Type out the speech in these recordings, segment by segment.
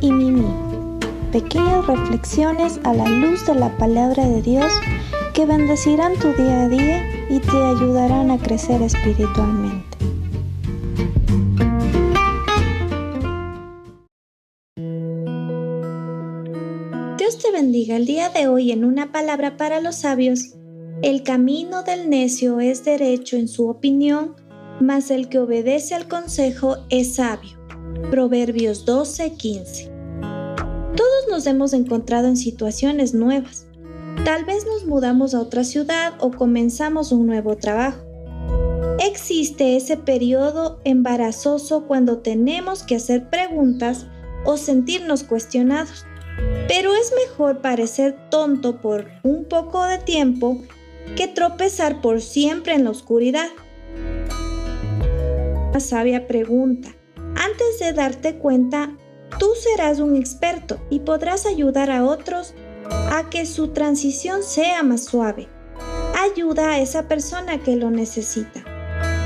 Y Mimi. Pequeñas reflexiones a la luz de la palabra de Dios que bendecirán tu día a día y te ayudarán a crecer espiritualmente. Dios te bendiga el día de hoy en una palabra para los sabios. El camino del necio es derecho en su opinión, mas el que obedece al consejo es sabio. Proverbios 12:15. Todos nos hemos encontrado en situaciones nuevas. Tal vez nos mudamos a otra ciudad o comenzamos un nuevo trabajo. Existe ese periodo embarazoso cuando tenemos que hacer preguntas o sentirnos cuestionados. Pero es mejor parecer tonto por un poco de tiempo que tropezar por siempre en la oscuridad. Una sabia pregunta, antes de darte cuenta, tú serás un experto y podrás ayudar a otros a que su transición sea más suave. Ayuda a esa persona que lo necesita.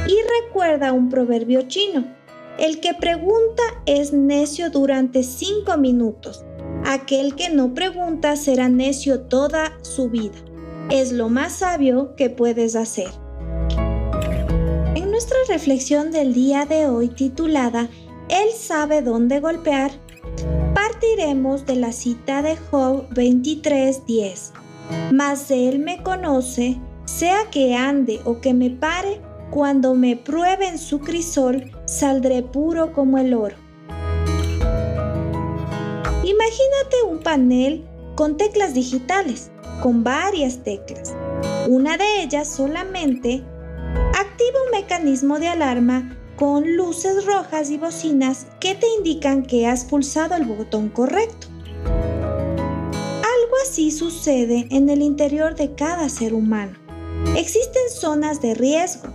Y recuerda un proverbio chino. El que pregunta es necio durante cinco minutos. Aquel que no pregunta será necio toda su vida. Es lo más sabio que puedes hacer nuestra reflexión del día de hoy titulada Él sabe dónde golpear, partiremos de la cita de Job 23:10. Mas Él me conoce, sea que ande o que me pare, cuando me pruebe en su crisol, saldré puro como el oro. Imagínate un panel con teclas digitales, con varias teclas. Una de ellas solamente activa un mecanismo de alarma con luces rojas y bocinas que te indican que has pulsado el botón correcto. Algo así sucede en el interior de cada ser humano. Existen zonas de riesgo.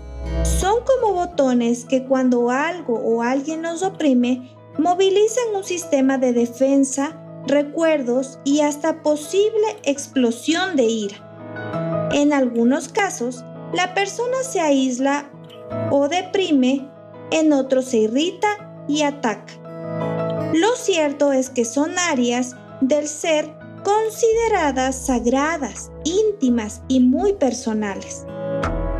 Son como botones que cuando algo o alguien nos oprime, movilizan un sistema de defensa, recuerdos y hasta posible explosión de ira. En algunos casos, la persona se aísla o deprime, en otros se irrita y ataca. Lo cierto es que son áreas del ser consideradas sagradas, íntimas y muy personales.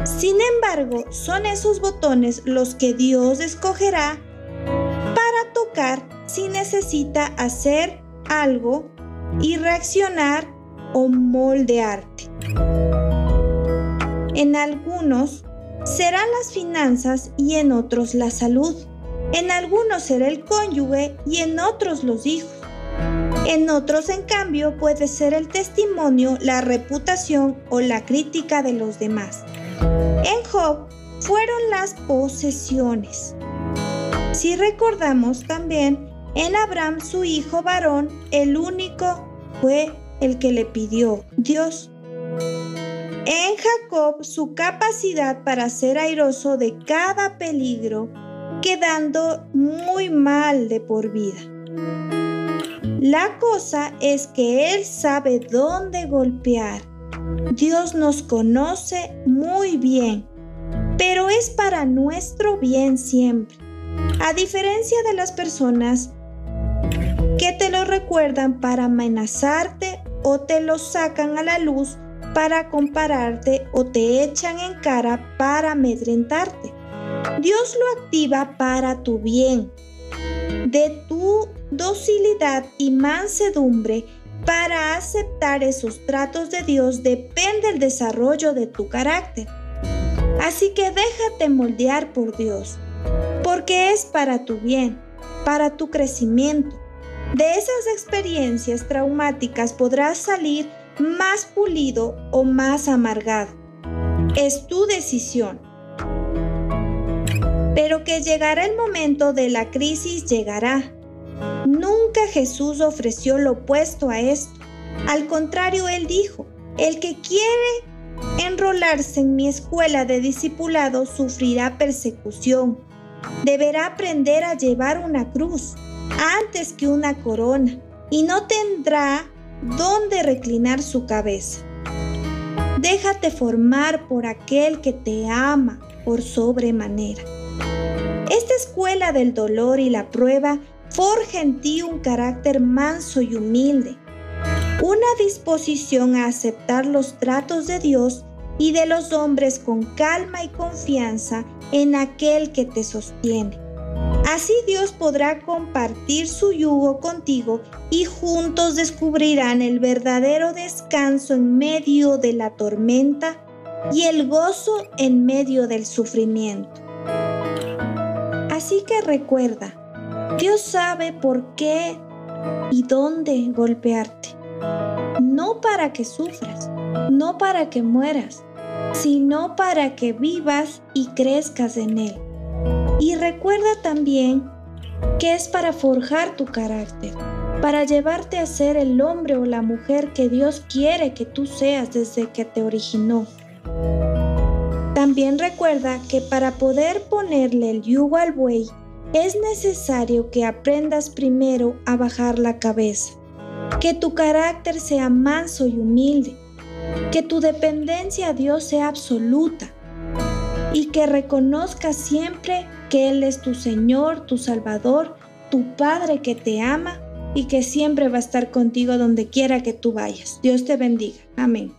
Sin embargo, son esos botones los que Dios escogerá para tocar si necesita hacer algo y reaccionar o moldearte. En algunos serán las finanzas y en otros la salud. En algunos será el cónyuge y en otros los hijos. En otros, en cambio, puede ser el testimonio, la reputación o la crítica de los demás. En Job fueron las posesiones. Si recordamos también, en Abraham su hijo varón, el único fue el que le pidió Dios en Jacob su capacidad para ser airoso de cada peligro, quedando muy mal de por vida. La cosa es que Él sabe dónde golpear. Dios nos conoce muy bien, pero es para nuestro bien siempre. A diferencia de las personas que te lo recuerdan para amenazarte o te lo sacan a la luz para compararte o te echan en cara para amedrentarte. Dios lo activa para tu bien. De tu docilidad y mansedumbre para aceptar esos tratos de Dios depende el desarrollo de tu carácter. Así que déjate moldear por Dios, porque es para tu bien, para tu crecimiento. De esas experiencias traumáticas podrás salir más pulido o más amargado. Es tu decisión. Pero que llegará el momento de la crisis, llegará. Nunca Jesús ofreció lo opuesto a esto. Al contrario, Él dijo, el que quiere enrolarse en mi escuela de discipulado sufrirá persecución. Deberá aprender a llevar una cruz antes que una corona y no tendrá dónde reclinar su cabeza. Déjate formar por aquel que te ama por sobremanera. Esta escuela del dolor y la prueba forja en ti un carácter manso y humilde, una disposición a aceptar los tratos de Dios y de los hombres con calma y confianza en aquel que te sostiene. Así Dios podrá compartir su yugo contigo y juntos descubrirán el verdadero descanso en medio de la tormenta y el gozo en medio del sufrimiento. Así que recuerda, Dios sabe por qué y dónde golpearte. No para que sufras, no para que mueras, sino para que vivas y crezcas en Él. Y recuerda también que es para forjar tu carácter, para llevarte a ser el hombre o la mujer que Dios quiere que tú seas desde que te originó. También recuerda que para poder ponerle el yugo al buey, es necesario que aprendas primero a bajar la cabeza, que tu carácter sea manso y humilde, que tu dependencia a Dios sea absoluta y que reconozcas siempre que Él es tu Señor, tu Salvador, tu Padre que te ama y que siempre va a estar contigo donde quiera que tú vayas. Dios te bendiga. Amén.